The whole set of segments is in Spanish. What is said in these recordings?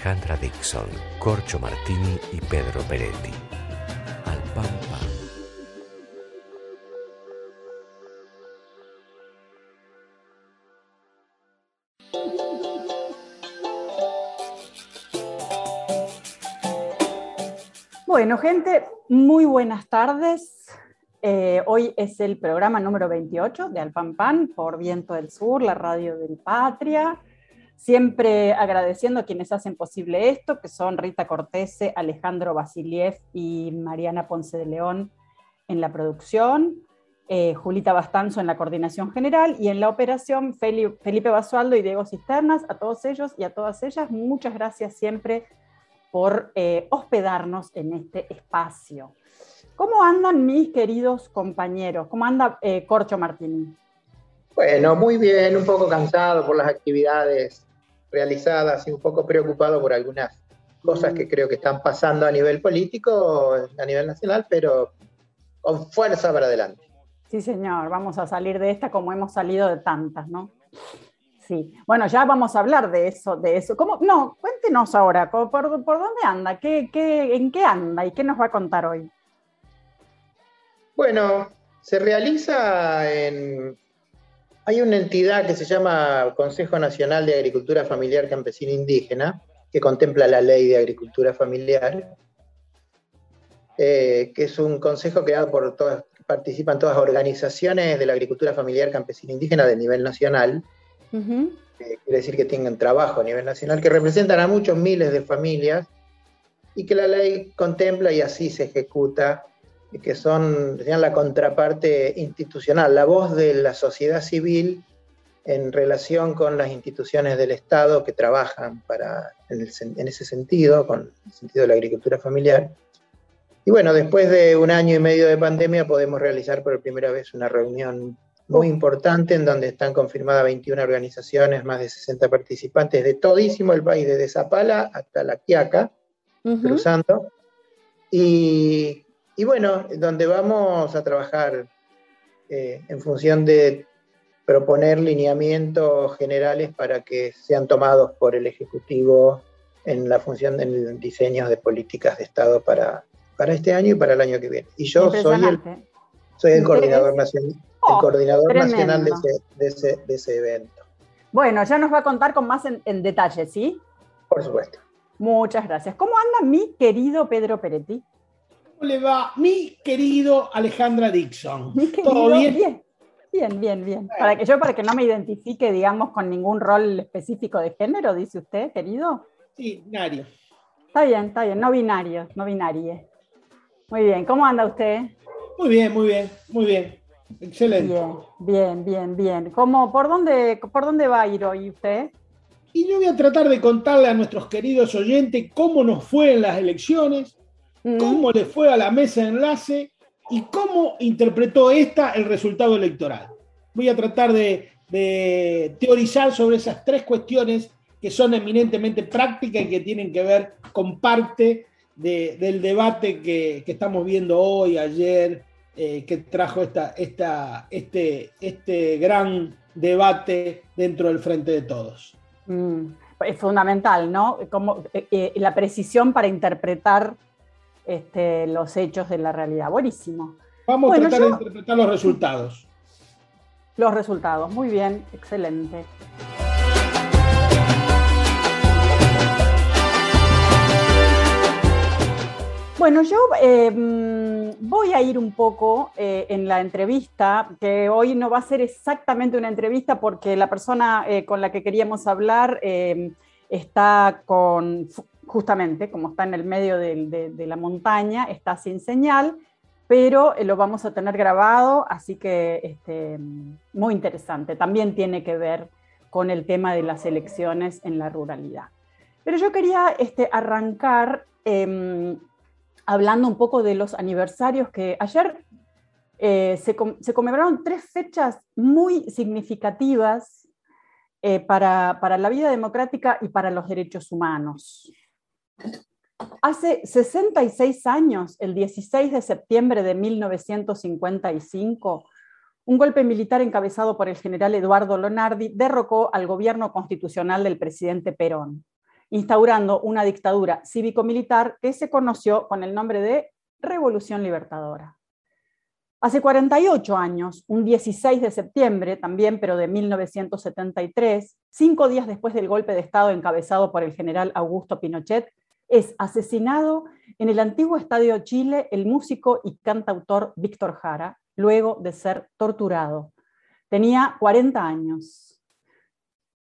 Alejandra Dixon, Corcho Martini y Pedro Peretti. Al pan. Bueno, gente, muy buenas tardes. Eh, hoy es el programa número 28 de Alpampan por Viento del Sur, la radio del Patria. Siempre agradeciendo a quienes hacen posible esto, que son Rita Cortese, Alejandro Basiliev y Mariana Ponce de León en la producción, eh, Julita Bastanzo en la coordinación general y en la operación Felipe Basualdo y Diego Cisternas. A todos ellos y a todas ellas, muchas gracias siempre por eh, hospedarnos en este espacio. ¿Cómo andan mis queridos compañeros? ¿Cómo anda eh, Corcho Martini? Bueno, muy bien, un poco cansado por las actividades realizadas y un poco preocupado por algunas cosas que creo que están pasando a nivel político, a nivel nacional, pero con fuerza para adelante. Sí, señor, vamos a salir de esta como hemos salido de tantas, ¿no? Sí, bueno, ya vamos a hablar de eso, de eso. ¿Cómo? No, cuéntenos ahora, ¿por, por dónde anda? ¿Qué, qué, en qué anda y qué nos va a contar hoy? Bueno, se realiza en... Hay una entidad que se llama Consejo Nacional de Agricultura Familiar Campesina Indígena, que contempla la ley de agricultura familiar, eh, que es un consejo creado por todas, participan todas las organizaciones de la agricultura familiar campesina indígena de nivel nacional, quiere decir que tengan trabajo a nivel nacional, que representan a muchos miles de familias y que la ley contempla y así se ejecuta, que son la contraparte institucional, la voz de la sociedad civil en relación con las instituciones del Estado que trabajan para, en, en ese sentido, con el sentido de la agricultura familiar. Y bueno, después de un año y medio de pandemia podemos realizar por primera vez una reunión muy importante en donde están confirmadas 21 organizaciones, más de 60 participantes de todísimo el país, desde Zapala hasta La Quiaca, cruzando. Y, y, bueno, donde vamos a trabajar eh, en función de proponer lineamientos generales para que sean tomados por el Ejecutivo en la función del diseño de políticas de Estado para, para este año y para el año que viene. Y yo soy el, soy el coordinador nacional el oh, coordinador nacional de ese, evento. Bueno, ya nos va a contar con más en, detalle, ¿sí? Por supuesto. Muchas gracias. ¿Cómo anda mi querido Pedro Peretti? ¿Cómo le va mi querido Alejandra Dixon? ¿Todo bien? bien? Bien, bien, Para que yo, para que no me identifique, digamos, con ningún rol específico de género, dice usted, querido. Sí, binario. Está bien, está bien, no binario, no binarie. Muy bien, ¿cómo anda usted? Muy bien, muy bien, muy bien. Excelente. Bien, bien, bien, bien. ¿Cómo, por, dónde, ¿Por dónde va a ir hoy usted? Y yo voy a tratar de contarle a nuestros queridos oyentes cómo nos fue en las elecciones, mm. cómo le fue a la mesa de enlace y cómo interpretó esta el resultado electoral. Voy a tratar de, teorizar sobre esas tres cuestiones que son eminentemente prácticas y que tienen que ver con parte del debate que, que estamos viendo hoy, ayer eh, que trajo esta, esta, este, este gran debate dentro del Frente de Todos. Mm, es fundamental, ¿no? Como, eh, eh, la precisión para interpretar este, los hechos de la realidad. Buenísimo. Vamos a tratar de interpretar los resultados. Los resultados, muy bien, excelente. Bueno, yo em, voy a ir un poco eh, en la entrevista, que hoy no va a ser exactamente una entrevista porque la persona eh, con la que queríamos hablar em, está con, justamente, como está en el medio de, la montaña, está sin señal, pero eh, lo vamos a tener grabado, así que este, muy interesante. También tiene que ver con el tema de las elecciones en la ruralidad. Pero yo quería este, arrancar em, hablando un poco de los aniversarios que ayer eh, se, conmemoraron tres fechas muy significativas eh, para la vida democrática y para los derechos humanos. Hace 66 años, el 16 de septiembre de 1955, un golpe militar encabezado por el general Eduardo Lonardi derrocó al gobierno constitucional del presidente Perón, instaurando una dictadura cívico-militar que se conoció con el nombre de Revolución Libertadora. Hace 48 años, un 16 de septiembre también, pero de 1973, cinco días después del golpe de Estado encabezado por el general Augusto Pinochet, es asesinado en el antiguo Estadio Chile el músico y cantautor Víctor Jara, luego de ser torturado. Tenía 40 años.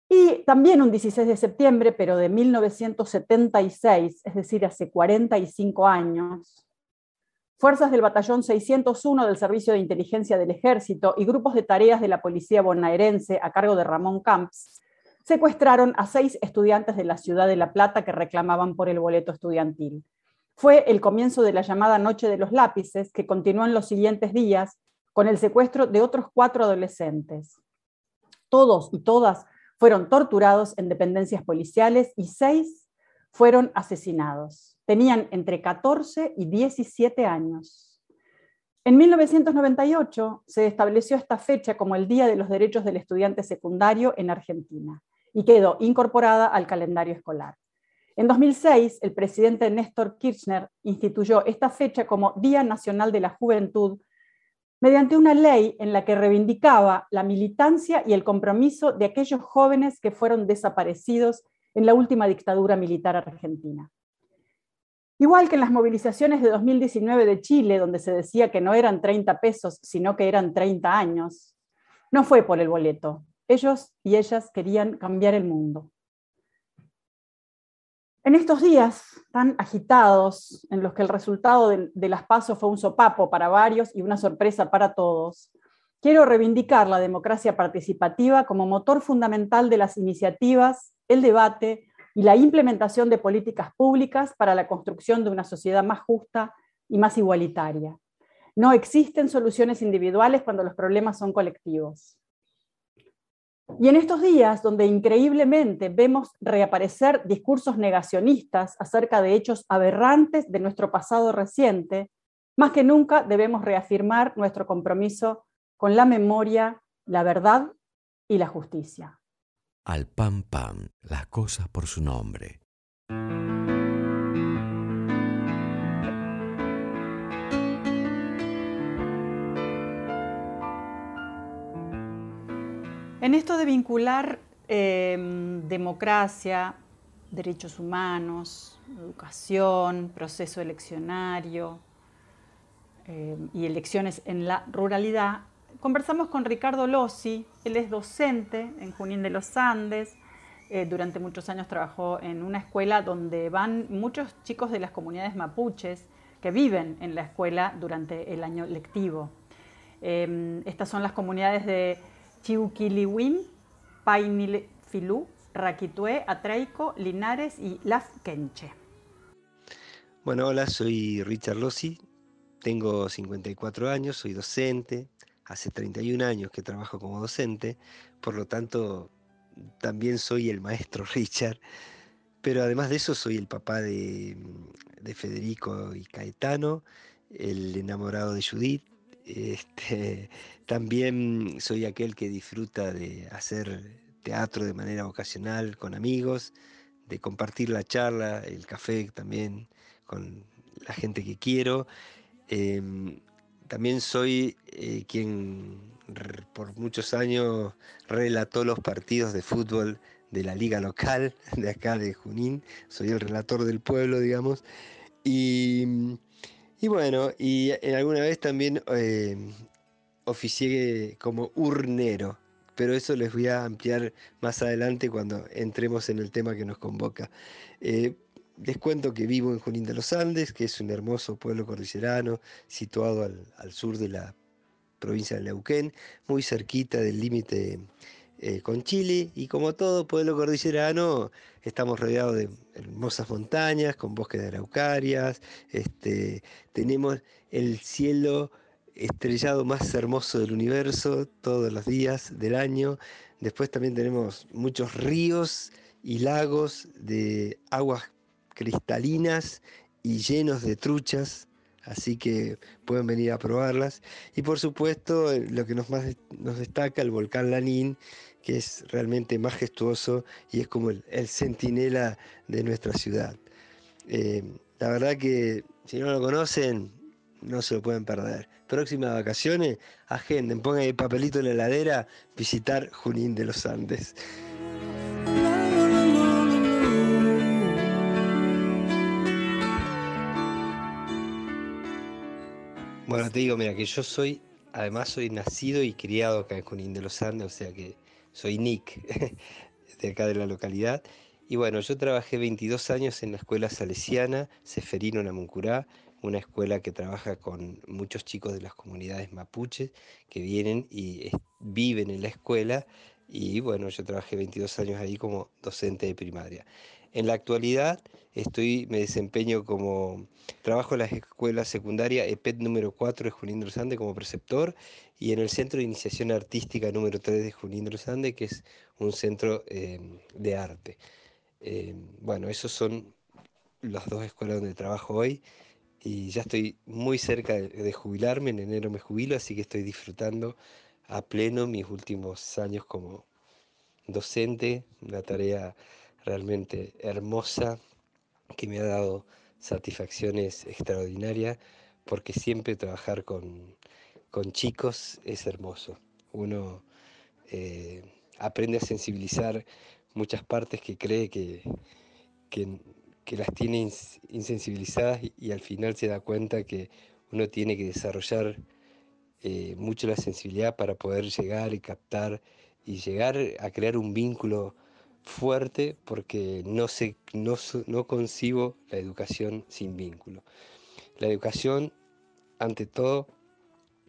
Y también un 16 de septiembre, pero de 1976, es decir, hace 45 años, fuerzas del Batallón 601 del Servicio de Inteligencia del Ejército y grupos de tareas de la Policía bonaerense a cargo de Ramón Camps secuestraron a seis estudiantes de la ciudad de La Plata que reclamaban por el boleto estudiantil. Fue el comienzo de la llamada Noche de los Lápices, que continuó en los siguientes días con el secuestro de otros cuatro adolescentes. Todos y todas fueron torturados en dependencias policiales y seis fueron asesinados. Tenían entre 14 y 17 años. En 1998 se estableció esta fecha como el Día de los Derechos del Estudiante Secundario en Argentina y quedó incorporada al calendario escolar. En 2006, el presidente Néstor Kirchner instituyó esta fecha como Día Nacional de la Juventud mediante una ley en la que reivindicaba la militancia y el compromiso de aquellos jóvenes que fueron desaparecidos en la última dictadura militar argentina. Igual que en las movilizaciones de 2019 de Chile, donde se decía que no eran 30 pesos, sino que eran 30 años, no fue por el boleto, ellos y ellas querían cambiar el mundo. En estos días tan agitados, en los que el resultado de, las pasos fue un sopapo para varios y una sorpresa para todos, quiero reivindicar la democracia participativa como motor fundamental de las iniciativas, el debate y la implementación de políticas públicas para la construcción de una sociedad más justa y más igualitaria. No existen soluciones individuales cuando los problemas son colectivos. Y en estos días, donde increíblemente vemos reaparecer discursos negacionistas acerca de hechos aberrantes de nuestro pasado reciente, más que nunca debemos reafirmar nuestro compromiso con la memoria, la verdad y la justicia. Al pam pam, las cosas por su nombre. En esto de vincular em, democracia, derechos humanos, educación, proceso eleccionario em, y elecciones en la ruralidad, conversamos con Ricardo Lossi, él es docente en Junín de los Andes, eh, durante muchos años trabajó en una escuela donde van muchos chicos de las comunidades mapuches que viven en la escuela durante el año lectivo. Em, estas son las comunidades de Chiuquiliwin, Painilfilú, Raquitué, Atreico, Linares y Lafkenche. Bueno, hola, soy Richard Lossi, tengo 54 años, soy docente, hace 31 años que trabajo como docente, por lo tanto también soy el maestro Richard, pero además de eso soy el papá de Federico y Caetano, el enamorado de Judith, este, también soy aquel que disfruta de hacer teatro de manera ocasional con amigos, de compartir la charla, el café también con la gente que quiero. Em, también soy eh, quien por muchos años relató los partidos de fútbol de la liga local de acá de Junín. Soy el relator del pueblo, digamos. Y y bueno, y en alguna vez también eh, oficié como urnero, pero eso les voy a ampliar más adelante cuando entremos en el tema que nos convoca. Eh, les cuento que vivo en Junín de los Andes, que es un hermoso pueblo cordillerano situado al, sur de la provincia de Neuquén, muy cerquita del límite eh, con Chile y como todo pueblo cordillerano estamos rodeados de hermosas montañas con bosques de araucarias, este, tenemos el cielo estrellado más hermoso del universo todos los días del año, después también tenemos muchos ríos y lagos de aguas cristalinas y llenos de truchas, así que pueden venir a probarlas. Y por supuesto, lo que nos más nos destaca, el volcán Lanín, que es realmente majestuoso y es como el, centinela de nuestra ciudad. Eh, la verdad que si no lo conocen, no se lo pueden perder. Próximas vacaciones, agenden, pongan el papelito en la heladera, visitar Junín de los Andes. Bueno, te digo, mira, que yo soy, además soy nacido y criado acá en Junín de los Andes, o sea que soy Nick, de acá de la localidad. Y bueno, yo trabajé 22 años en la escuela salesiana Seferino Namuncurá, una escuela que trabaja con muchos chicos de las comunidades mapuches que vienen y viven en la escuela. Y bueno, yo trabajé 22 años ahí como docente de primaria. En la actualidad estoy, me desempeño como, trabajo en la escuela secundaria EPET número 4 de Junín de como preceptor y en el Centro de Iniciación Artística número 3 de Junín de que es un centro em, de arte. Em, bueno, esos son las dos escuelas donde trabajo hoy y ya estoy muy cerca de jubilarme, en enero me jubilo, así que estoy disfrutando a pleno mis últimos años como docente, una tarea realmente hermosa que me ha dado satisfacciones extraordinarias porque siempre trabajar con, chicos es hermoso. Uno eh, aprende a sensibilizar muchas partes que cree que, que, las tiene insensibilizadas y, al final se da cuenta que uno tiene que desarrollar eh, mucho la sensibilidad para poder llegar y captar y llegar a crear un vínculo fuerte porque no, sé, no, no concibo la educación sin vínculo. La educación, ante todo,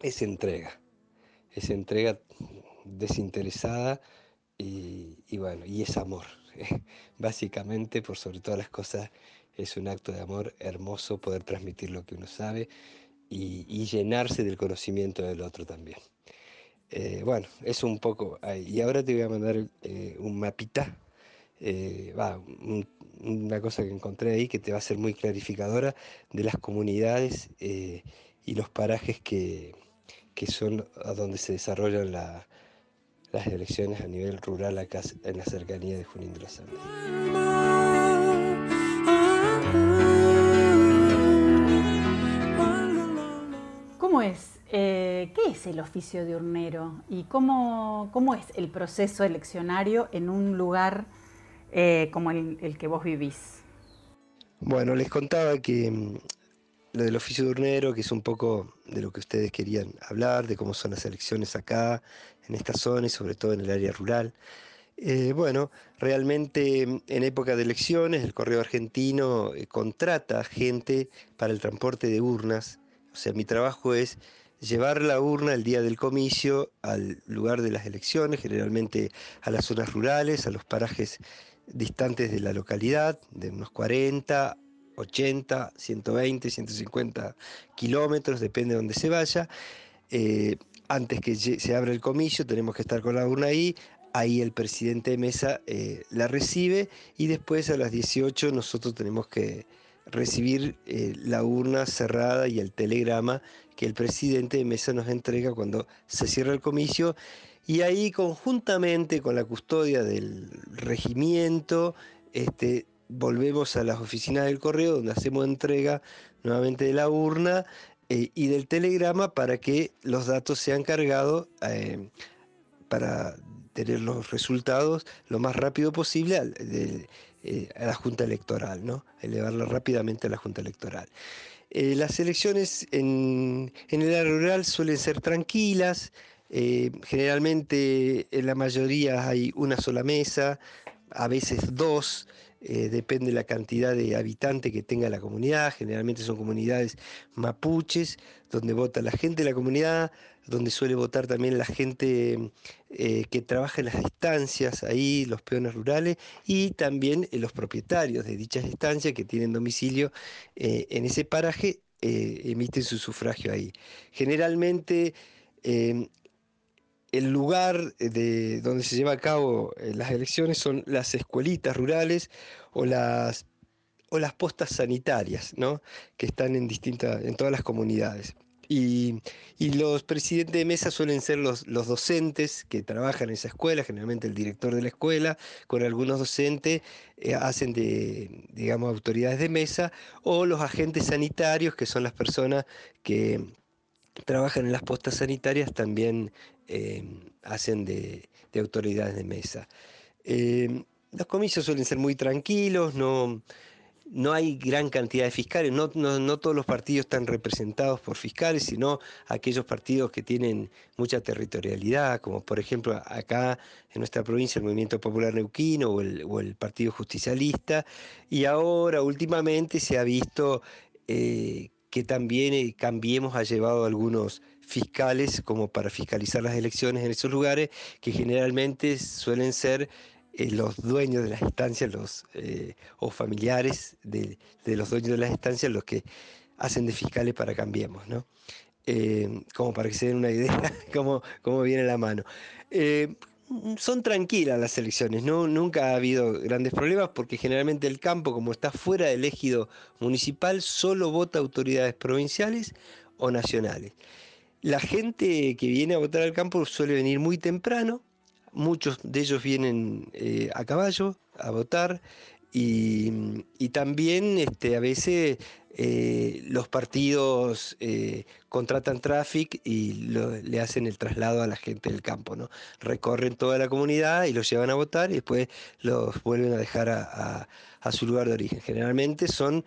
es entrega, es entrega desinteresada y, bueno, y es amor. Básicamente, por sobre todas las cosas, es un acto de amor hermoso poder transmitir lo que uno sabe y, llenarse del conocimiento del otro también. Eh, bueno, es un poco ahí. Y ahora te voy a mandar eh, un mapita eh, una cosa que encontré ahí que te va a ser muy clarificadora de las comunidades y los parajes que, son a donde se desarrollan las elecciones a nivel rural acá en la cercanía de Junín de los Andes. ¿Cómo es? Eh, ¿Qué es el oficio de urnero? ¿Y cómo, cómo es el proceso eleccionario en un lugar eh, como el, que vos vivís? Bueno, les contaba que mm, lo del oficio de urnero, que es un poco de lo que ustedes querían hablar, de cómo son las elecciones acá, en esta zona y sobre todo en el área rural. Eh, bueno, realmente mm, en época de elecciones el Correo Argentino contrata gente para el transporte de urnas. O sea, mi trabajo es llevar la urna el día del comicio al lugar de las elecciones, generalmente a las zonas rurales, a los parajes distantes de la localidad, de unos 40, 80, 120, 150 kilómetros, depende de donde se vaya. Eh, antes que se abra el comicio, tenemos que estar con la urna ahí. Ahí el presidente de mesa eh, la recibe y después a las 18 nosotros tenemos que recibir eh, la urna cerrada y el telegrama que el presidente de mesa nos entrega cuando se cierra el comicio. Y ahí conjuntamente con la custodia del regimiento, este, volvemos a las oficinas del correo donde hacemos entrega nuevamente de la urna eh, y del telegrama para que los datos sean cargados eh, para tener los resultados lo más rápido posible eh, a la Junta Electoral, ¿no? elevarlo rápidamente a la Junta Electoral. las elecciones en, en el área rural suelen ser tranquilas, eh, generalmente en la mayoría hay una sola mesa, a veces dos, eh, depende de la cantidad de habitantes que tenga la comunidad, generalmente son comunidades mapuches, donde vota la gente de la comunidad, donde suele votar también la gente eh, que trabaja en las estancias, ahí los peones rurales, y también eh, los propietarios de dichas estancias que tienen domicilio en ese paraje, emiten su sufragio ahí. Generalmente el lugar de donde se lleva a cabo eh, las elecciones son las escuelitas rurales o las, o las postas sanitarias, ¿no? que están en, distintas, en todas las comunidades. Y, los presidentes de mesa suelen ser los, los, docentes que trabajan en esa escuela, generalmente el director de la escuela, con algunos docentes eh, hacen de, digamos, autoridades de mesa, o los agentes sanitarios, que son las personas que trabajan en las postas sanitarias, también eh, hacen de, autoridades de mesa. Eh, los comicios suelen ser muy tranquilos, no, no hay gran cantidad de fiscales, no, todos los partidos están representados por fiscales, sino aquellos partidos que tienen mucha territorialidad, como por ejemplo acá en nuestra provincia el Movimiento Popular Neuquino o el, Partido Justicialista, y ahora últimamente se ha visto eh, que también eh, Cambiemos ha llevado algunos fiscales como para fiscalizar las elecciones en esos lugares que generalmente suelen ser eh, los dueños de las estancias los, eh, o familiares de, los dueños de las estancias los que hacen de fiscales para Cambiemos, ¿no? como para que se den una idea cómo, cómo viene la mano son tranquilas las elecciones, ¿no? nunca ha habido grandes problemas porque generalmente el campo, como está fuera del ejido municipal, solo vota autoridades provinciales o nacionales. La gente que viene a votar al campo suele venir muy temprano, muchos de ellos vienen eh, a caballo a votar y, también este, a veces eh, los partidos eh, contratan tráfico y le hacen el traslado a la gente del campo, ¿no? Recorren toda la comunidad y los llevan a votar y después los vuelven a dejar a, su lugar de origen. Generalmente son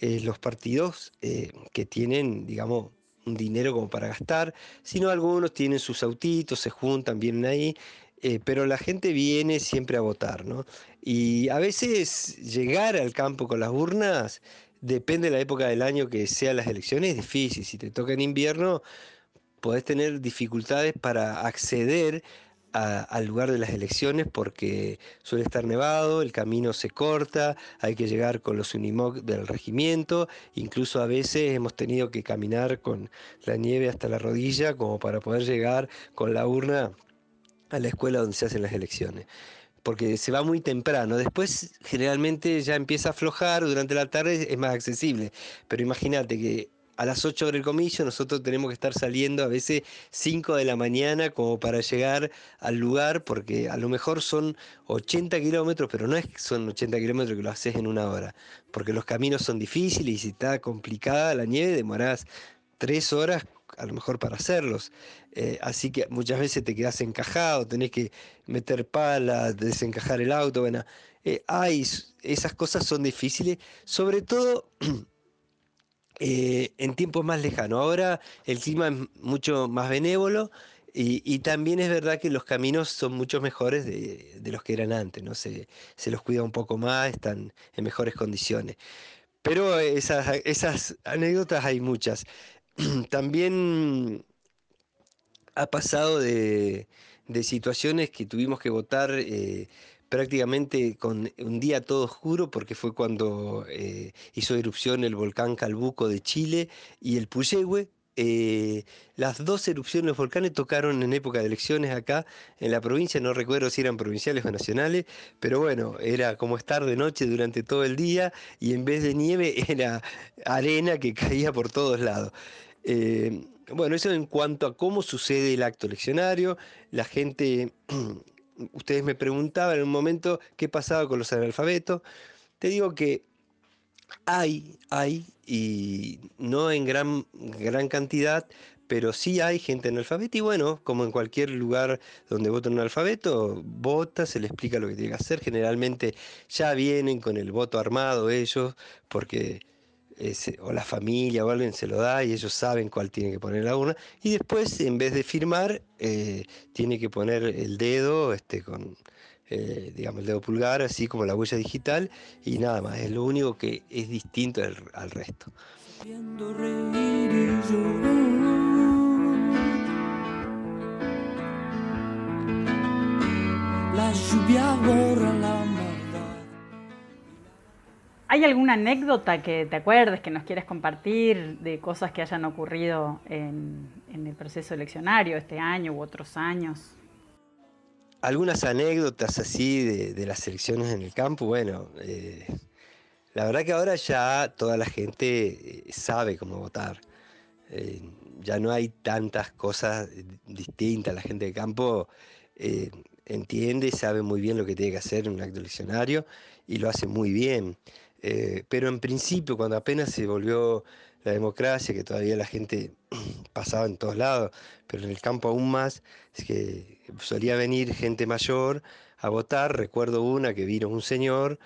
los partidos que tienen, digamos, un dinero como para gastar, sino algunos tienen sus autitos, se juntan, vienen ahí eh, pero la gente viene siempre a votar, ¿no? Y a veces llegar al campo con las urnas, depende de la época del año que sean las elecciones, es difícil. Si te toca en invierno, podés tener dificultades para acceder al lugar de las elecciones porque suele estar nevado, el camino se corta, hay que llegar con los Unimog del regimiento, incluso a veces hemos tenido que caminar con la nieve hasta la rodilla como para poder llegar con la urna a la escuela donde se hacen las elecciones. Porque se va muy temprano. Después generalmente ya empieza a aflojar, durante la tarde es más accesible. Pero imagínate que a las 8 del comicio nosotros tenemos que estar saliendo a veces 5 de la mañana como para llegar al lugar, porque a lo mejor son 80 kilómetros, pero no es que son 80 kilómetros que lo haces en una hora, porque los caminos son difíciles y si está complicada la nieve demorás 3 horas a lo mejor para hacerlos. Eh, así que muchas veces te quedas encajado, tenés que meter palas, desencajar el auto. Bueno, eh, hay, esas cosas son difíciles, sobre todo eh, en tiempos más lejanos. Ahora el clima es mucho más benévolo. Y, también es verdad que los caminos son mucho mejores de, los que eran antes, ¿no? Se, se, los cuida un poco más, están en mejores condiciones. Pero esas, esas anécdotas hay muchas. también ha pasado de, situaciones que tuvimos que votar eh, prácticamente con un día todo oscuro porque fue cuando eh, hizo erupción el volcán Calbuco de Chile y el Puyehue. Eh, las dos erupciones volcanes tocaron en época de elecciones acá en la provincia, no recuerdo si eran provinciales o nacionales, pero bueno, era como estar de noche durante todo el día y en vez de nieve era arena que caía por todos lados. Eh, bueno, eso en cuanto a cómo sucede el acto eleccionario, la gente, ustedes me preguntaban en un momento qué pasaba con los analfabetos, te digo que hay, hay, y no en gran, gran cantidad, pero sí hay gente analfabeta y bueno, como en cualquier lugar donde vota un alfabeto, vota, se le explica lo que tiene que hacer, generalmente ya vienen con el voto armado ellos, porque o la familia o alguien se lo da y ellos saben cuál tiene que poner la urna. Y después en vez de firmar eh, tiene que poner el dedo este, con eh, digamos, el dedo pulgar, así como la huella digital, y nada más, es lo único que es distinto al, resto. La lluvia borra la ¿Hay alguna anécdota que te acuerdes, que nos quieres compartir de cosas que hayan ocurrido en, el proceso eleccionario este año u otros años? Algunas anécdotas así de, las elecciones en el campo, bueno, eh, la verdad que ahora ya toda la gente eh, sabe cómo votar. Eh, ya no hay tantas cosas distintas. La gente de campo entiende, sabe muy bien lo que tiene que hacer en un acto eleccionario y lo hace muy bien. Pero en principio, cuando apenas se volvió la democracia, que todavía la gente pasaba en todos lados, pero en el campo aún más, es que solía venir gente mayor a votar. Recuerdo una que vino un señor,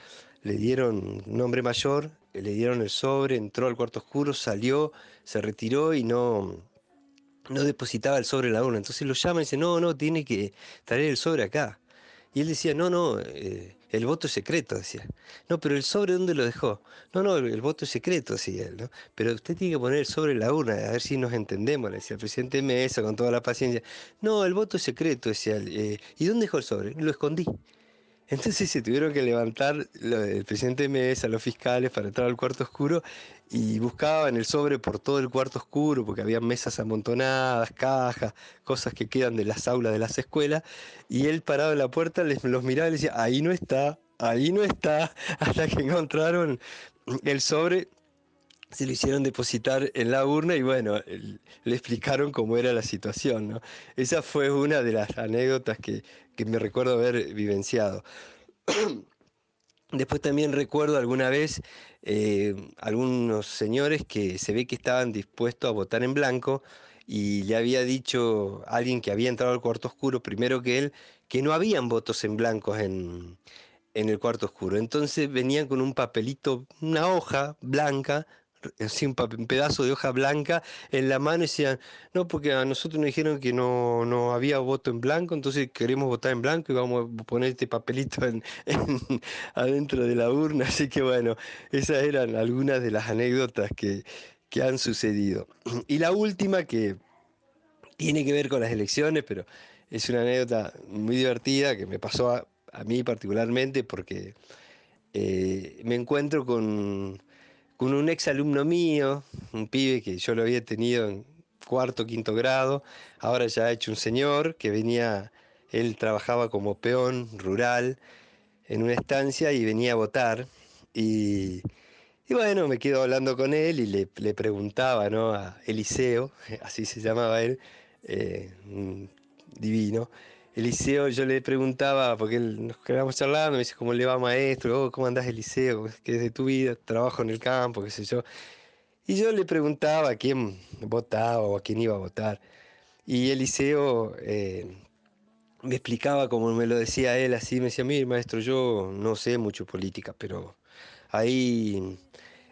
le dieron un hombre mayor, le dieron el sobre, entró al cuarto oscuro, salió, se retiró y no, no depositaba el sobre en la urna. Entonces lo llaman y dicen, no, no, tiene que traer el sobre acá. Y él decía, no, no, eh, el voto es secreto, decía. No, pero el sobre, ¿dónde lo dejó? No, no, el, voto es secreto, decía él, ¿no? Pero usted tiene que poner el sobre la urna, a ver si nos entendemos, le decía el presidente Mesa con toda la paciencia. No, el voto es secreto, decía él. Eh, ¿Y dónde dejó el sobre? Lo escondí. Entonces se tuvieron que levantar el presidente Mesa, los fiscales, para entrar al cuarto oscuro y buscaban el sobre por todo el cuarto oscuro, porque había mesas amontonadas, cajas, cosas que quedan de las aulas de las escuelas, y él parado en la puerta les, los miraba y les decía, ahí no está, ahí no está, hasta que encontraron el sobre, se lo hicieron depositar en la urna y bueno, le explicaron cómo era la situación. Esa fue una de las anécdotas que, que me recuerdo haber vivenciado. Después también recuerdo alguna vez eh, algunos señores que se ve que estaban dispuestos a votar en blanco y le había dicho a alguien que había entrado al cuarto oscuro primero que él que no habían votos en blancos en, en el cuarto oscuro. Entonces venían con un papelito, una hoja blanca así un, pedazo de hoja blanca en la mano y decían, no, porque a nosotros nos dijeron que no, no había voto en blanco, entonces queremos votar en blanco y vamos a poner este papelito en, adentro de la urna. Así que bueno, esas eran algunas de las anécdotas que, que han sucedido. Y la última que tiene que ver con las elecciones, pero es una anécdota muy divertida que me pasó a, a mí particularmente porque eh, me encuentro con con un ex alumno mío, un pibe que yo lo había tenido en cuarto, quinto grado, ahora ya ha hecho un señor que venía, él trabajaba como peón rural en una estancia y venía a votar. Y, bueno, me quedo hablando con él y le, preguntaba ¿no? a Eliseo, así se llamaba él, eh, divino, Eliseo, yo le preguntaba, porque nos quedamos charlando, me dice, ¿cómo le va maestro? Oh, ¿Cómo andás Eliseo? ¿Qué es de tu vida? Trabajo en el campo, qué sé yo. Y yo le preguntaba a quién votaba o a quién iba a votar. Y Eliseo eh, me explicaba, como me lo decía él, así, me decía, mire maestro, yo no sé mucho política, pero ahí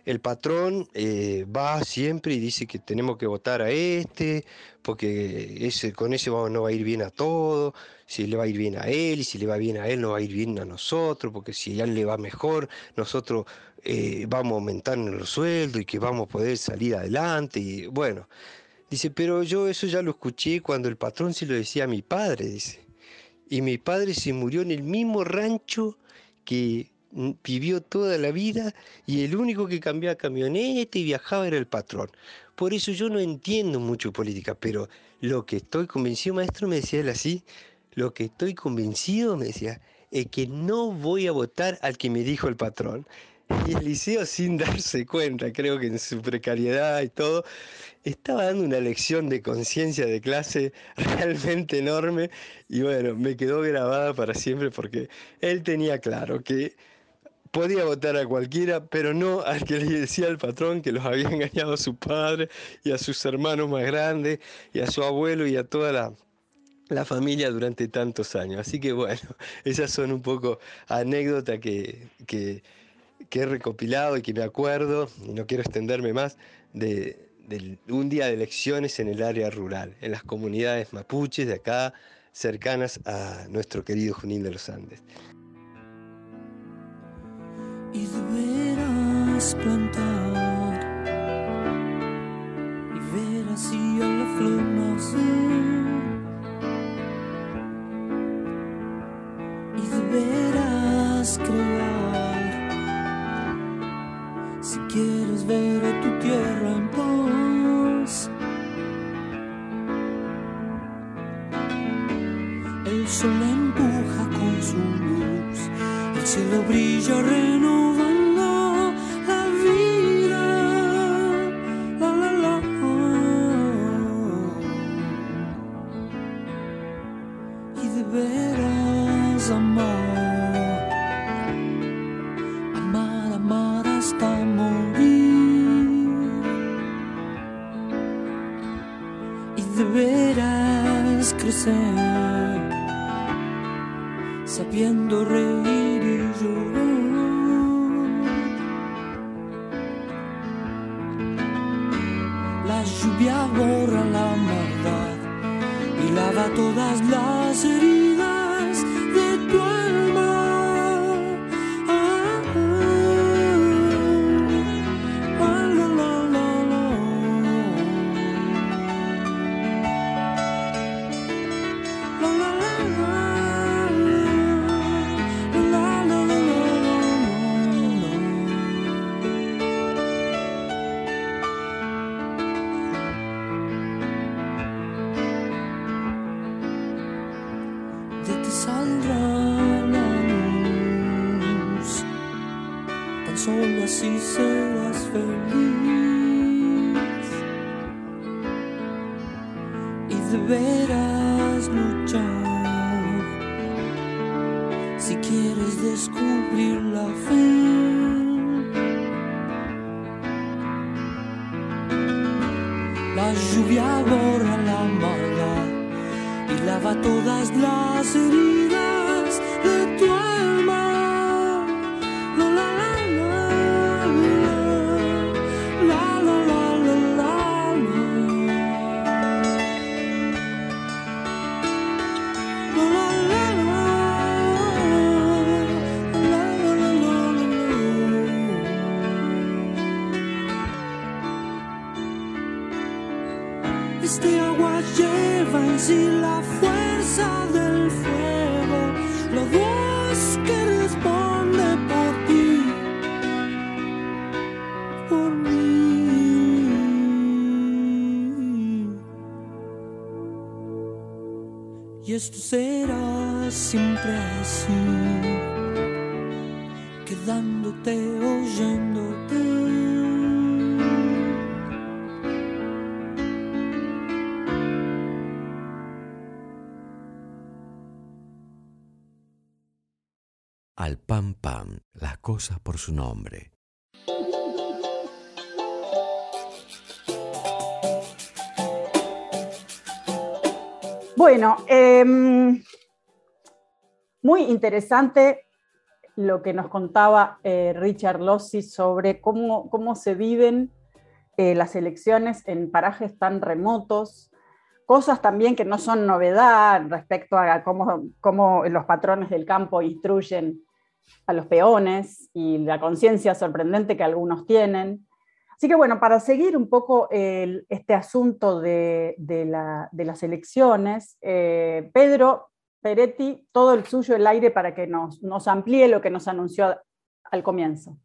el patrón eh, va siempre y dice que tenemos que votar a este, porque ese, con ese no va a ir bien a todo, si le va a ir bien a él, y si le va bien a él no va a ir bien a nosotros, porque si a él le va mejor, nosotros eh, vamos a aumentar los sueldos y que vamos a poder salir adelante. Y bueno, dice, pero yo eso ya lo escuché cuando el patrón se lo decía a mi padre, dice. Y mi padre se murió en el mismo rancho que vivió toda la vida y el único que cambiaba camioneta y viajaba era el patrón. Por eso yo no entiendo mucho política, pero lo que estoy convencido, maestro, me decía él así, lo que estoy convencido, me decía, es que no voy a votar al que me dijo el patrón. Y Eliseo, sin darse cuenta, creo que en su precariedad y todo, estaba dando una lección de conciencia de clase realmente enorme y bueno, me quedó grabada para siempre porque él tenía claro que podía votar a cualquiera, pero no al que le decía al patrón que los había engañado a su padre y a sus hermanos más grandes y a su abuelo y a toda la, la familia durante tantos años. Así que bueno, esas son un poco anécdotas que, que, he recopilado y que me acuerdo, y no quiero extenderme más, de, de un día de elecciones en el área rural, en las comunidades mapuches de acá, cercanas a nuestro querido Junín de los Andes. Y deberás plantar y ver así a la flor nacer. Y deberás crear si quieres ver a tu tierra en paz. El sol empuja con su luz, el cielo brilla renovando Al pam pam, las cosas por su nombre. Bueno, em, muy interesante lo que nos contaba eh, Richard Lossi sobre cómo, cómo se viven eh, las elecciones en parajes tan remotos, cosas también que no son novedad respecto a cómo, cómo los patrones del campo instruyen a los peones y la conciencia sorprendente que algunos tienen. Así que bueno, para seguir un poco este asunto de, de la- de las elecciones, eh, Pedro Peretti, todo el suyo el aire para que nos, amplíe lo que nos anunció al comienzo.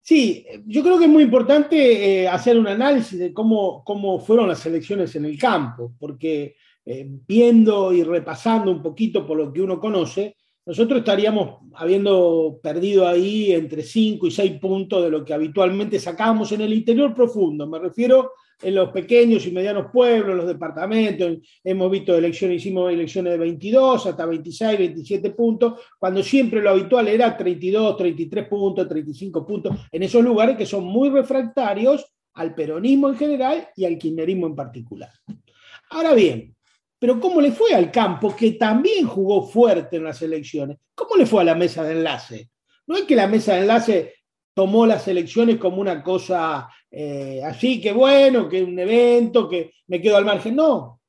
Sí, yo creo que es muy importante eh, hacer un análisis de cómo, cómo fueron las elecciones en el campo, porque eh, viendo y repasando un poquito por lo que uno conoce, nosotros estaríamos habiendo perdido ahí entre 5 y 6 puntos de lo que habitualmente sacábamos en el interior profundo. Me refiero en los pequeños y medianos pueblos, los departamentos. Hemos visto elecciones, hicimos elecciones de 22 hasta 26, 27 puntos, cuando siempre lo habitual era 32, 33 puntos, 35 puntos, en esos lugares que son muy refractarios al peronismo en general y al kirchnerismo en particular. Ahora bien, pero ¿cómo le fue al campo, que también jugó fuerte en las elecciones? ¿Cómo le fue a la mesa de enlace? No es que la mesa de enlace tomó las elecciones como una cosa eh, así, que bueno, que un evento, que me quedo al margen. No,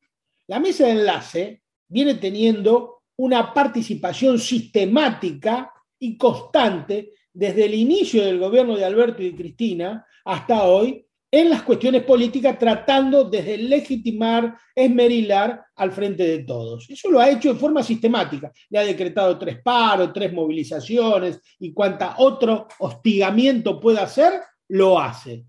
la mesa de enlace viene teniendo una participación sistemática y constante desde el inicio del gobierno de Alberto y Cristina hasta hoy en las cuestiones políticas, tratando de legitimar, esmerilar al frente de todos. Eso lo ha hecho en forma sistemática. Le ha decretado tres paros, tres movilizaciones y cuanta otro hostigamiento pueda hacer, lo hace.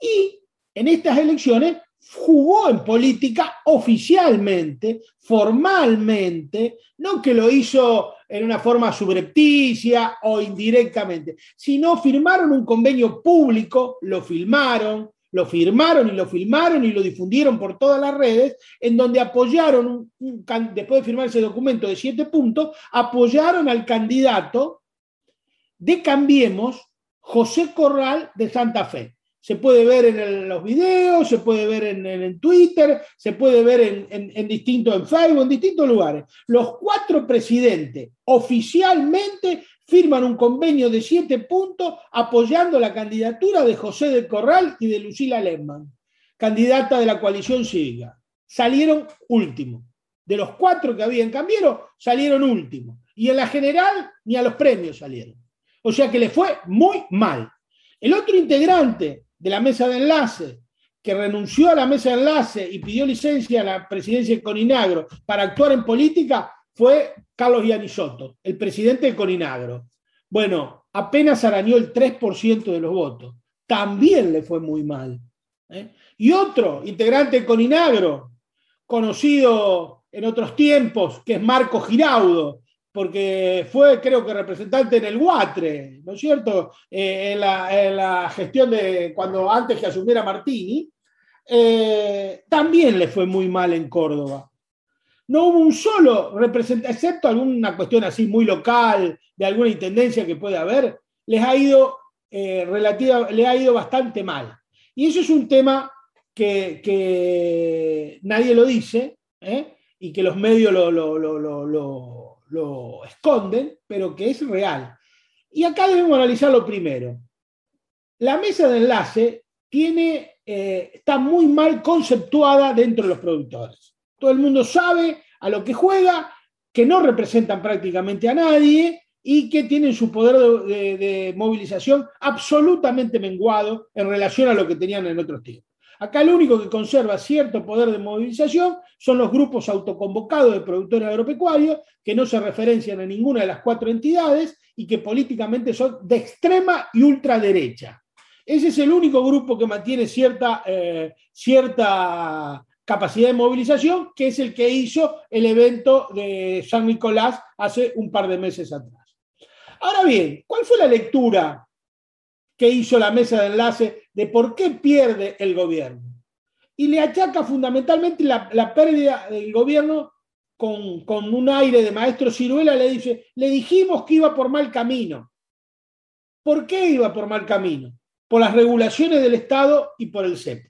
Y en estas elecciones jugó en política oficialmente, formalmente, no que lo hizo en una forma subrepticia o indirectamente, sino firmaron un convenio público, lo filmaron, lo firmaron y lo filmaron y lo difundieron por todas las redes, en donde apoyaron, después de firmar ese documento de siete puntos, apoyaron al candidato de Cambiemos, José Corral de Santa Fe. Se puede ver en los videos, se puede ver en, Twitter, se puede ver en, en, distintos, en Facebook, en distintos lugares. Los cuatro presidentes oficialmente firman un convenio de siete puntos apoyando la candidatura de José de Corral y de Lucila Lehmann, candidata de la coalición cívica. Salieron últimos. De los cuatro que habían cambiado, salieron últimos. Y en la general ni a los premios salieron. O sea que le fue muy mal. El otro integrante de la mesa de enlace, que renunció a la mesa de enlace y pidió licencia a la presidencia de Coninagro para actuar en política, fue Carlos Yanisotto, el presidente de Coninagro. Bueno, apenas arañó el 3% de los votos. También le fue muy mal. ¿eh? Y otro integrante de Coninagro, conocido en otros tiempos, que es Marco Giraudo, porque fue, creo que, representante en el Guatre, ¿no es cierto? Eh, en, la, gestión de cuando antes que asumiera Martini, eh, también le fue muy mal en Córdoba. No hubo un solo representante, excepto alguna cuestión así muy local, de alguna intendencia que puede haber, les ha ido, eh, relativa, le ha ido bastante mal. Y eso es un tema que, nadie lo dice y que los medios lo, lo, lo lo esconden, pero que es real. Y acá debemos analizarlo primero. La mesa de enlace tiene, eh, está muy mal conceptuada dentro de los productores. Todo el mundo sabe a lo que juega, que no representan prácticamente a nadie y que tienen su poder de movilización absolutamente menguado en relación a lo que tenían en otros tiempos. Acá el único que conserva cierto poder de movilización son los grupos autoconvocados de productores agropecuarios, que no se referencian a ninguna de las cuatro entidades y que políticamente son de extrema y ultraderecha. Ese es el único grupo que mantiene cierta, eh, cierta capacidad de movilización, que es el que hizo el evento de San Nicolás hace un par de meses atrás. Ahora bien, ¿cuál fue la lectura que hizo la mesa de enlace de por qué pierde el gobierno. Y le achaca fundamentalmente la, pérdida del gobierno con, con, un aire de maestro ciruela, le dice, le dijimos que iba por mal camino. ¿Por qué iba por mal camino? Por las regulaciones del Estado y por el CEP.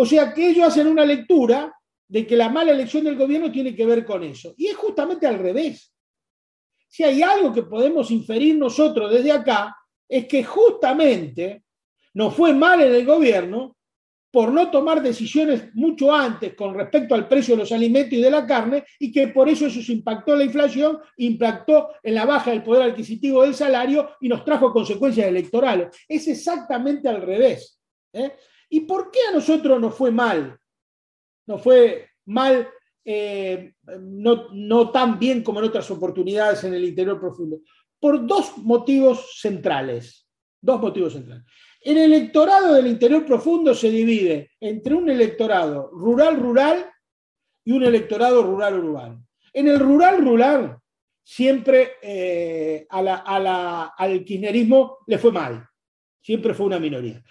O sea que ellos hacen una lectura de que la mala elección del gobierno tiene que ver con eso. Y es justamente al revés. Si hay algo que podemos inferir nosotros desde acá, es que justamente nos fue mal en el gobierno por no tomar decisiones mucho antes con respecto al precio de los alimentos y de la carne y que por eso eso se impactó en la inflación, impactó en la baja del poder adquisitivo del salario y nos trajo consecuencias electorales. Es exactamente al revés. ¿eh? ¿Y por qué a nosotros nos fue mal? Nos fue mal, eh, no, no tan bien como en otras oportunidades en el interior profundo por dos motivos centrales. Dos motivos centrales. El electorado del interior profundo se divide entre un electorado rural-rural y un electorado rural-urbano. En el rural-rural siempre eh, al kirchnerismo le fue mal, siempre fue una minoría.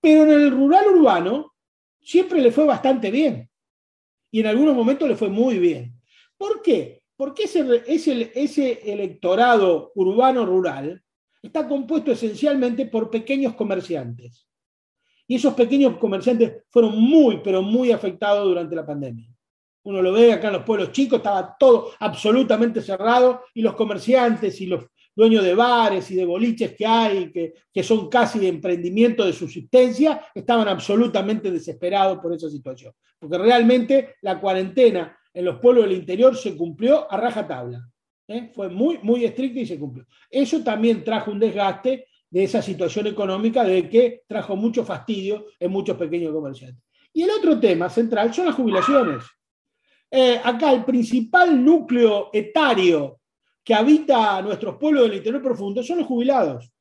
Pero en el rural-urbano siempre le fue bastante bien y en algunos momentos le fue muy bien. ¿Por qué? Porque ese, ese, ese electorado urbano-rural está compuesto esencialmente por pequeños comerciantes. Y esos pequeños comerciantes fueron muy, pero muy afectados durante la pandemia. Uno lo ve acá en los pueblos chicos, estaba todo absolutamente cerrado y los comerciantes y los dueños de bares y de boliches que hay, que, que son casi de emprendimiento de subsistencia, estaban absolutamente desesperados por esa situación. Porque realmente la cuarentena en los pueblos del interior se cumplió a rajatabla. ¿eh? Fue muy, muy estricta y se cumplió. Eso también trajo un desgaste de esa situación económica de que trajo mucho fastidio en muchos pequeños comerciantes. Y el otro tema central son las jubilaciones. Eh, acá el principal núcleo etario que habita nuestros pueblos del interior profundo son los jubilados.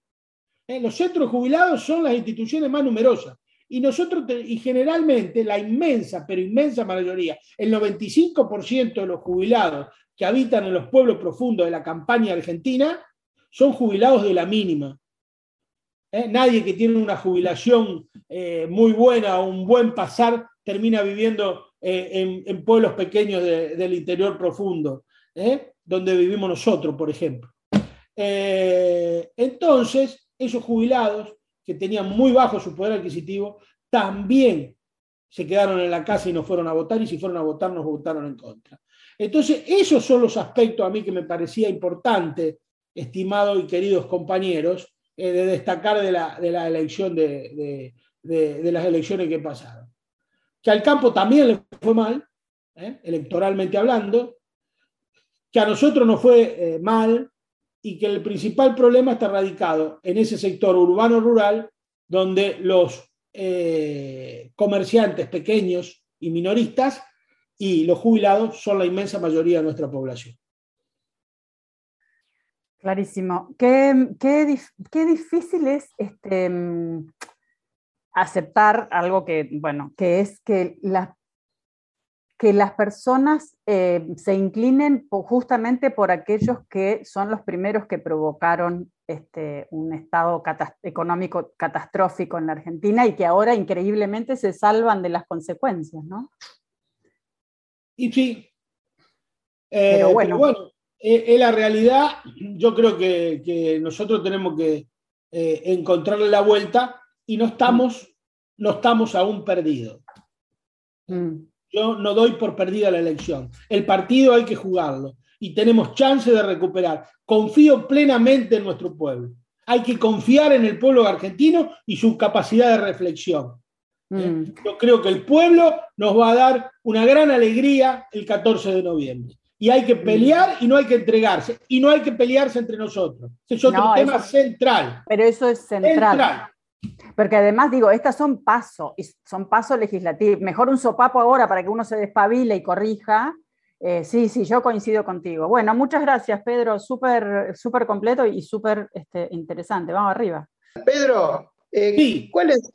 Eh, los centros jubilados son las instituciones más numerosas. Y nosotros, y generalmente la inmensa, pero inmensa mayoría, el 95% de los jubilados que habitan en los pueblos profundos de la campaña argentina, son jubilados de la mínima. ¿Eh? Nadie que tiene una jubilación eh, muy buena o un buen pasar termina viviendo eh, en, pueblos pequeños del interior profundo, donde vivimos nosotros, por ejemplo. entonces, esos jubilados que tenían muy bajo su poder adquisitivo, también se quedaron en la casa y no fueron a votar, y si fueron a votar nos votaron en contra. Entonces, esos son los aspectos a mí que me parecía importante, estimados y queridos compañeros, eh, de destacar de la, elección de, las elecciones que pasaron. Que al campo también le fue mal, ¿eh? electoralmente hablando, que a nosotros nos fue eh, mal y que el principal problema está radicado en ese sector urbano-rural donde los comerciantes pequeños y minoristas y los jubilados son la inmensa mayoría de nuestra población. Clarísimo. Qué, qué, difícil es este, mm, aceptar algo que, bueno, que es que las, que las personas eh, se inclinen justamente por aquellos que son los primeros que provocaron este, un estado económico catastrófico en la Argentina y que ahora increíblemente se salvan de las consecuencias, ¿no? Y sí. Eh, pero bueno, es, la realidad. Yo creo que, nosotros tenemos que eh, encontrarle la vuelta y no estamos, no estamos aún perdidos. Mm. Yo no doy por perdida la elección. El partido hay que jugarlo y tenemos chance de recuperar. Confío plenamente en nuestro pueblo. Hay que confiar en el pueblo argentino y su capacidad de reflexión. Mm. Yo creo que el pueblo nos va a dar una gran alegría el 14 de noviembre. Y hay que pelear y no hay que entregarse. Y no hay que pelearse entre nosotros. Ese es otro tema central. Pero eso es central. Porque además digo, estas son pasos, son pasos legislativos. Mejor un sopapo ahora para que uno se despabile y corrija. Eh, sí, sí, yo coincido contigo. Bueno, muchas gracias, Pedro. Súper súper completo y súper este, interesante. Vamos arriba. Pedro, eh, ¿cuál es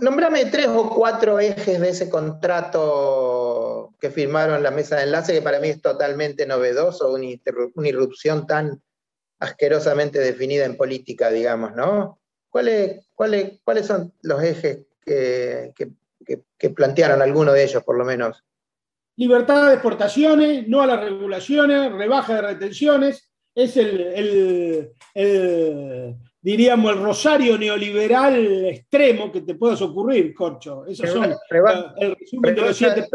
Nombrame tres o cuatro ejes de ese contrato que firmaron la mesa de enlace, que para mí es totalmente novedoso, una, irrupción tan asquerosamente definida en política, digamos, ¿no? ¿Cuáles, cuáles, cuáles son los ejes que, plantearon alguno de ellos, por lo menos? Libertad de exportaciones, no a las regulaciones, rebaja de retenciones, es el diríamos, el rosario neoliberal extremo que te puedas ocurrir, Corcho. Esos son el resumen de los siete.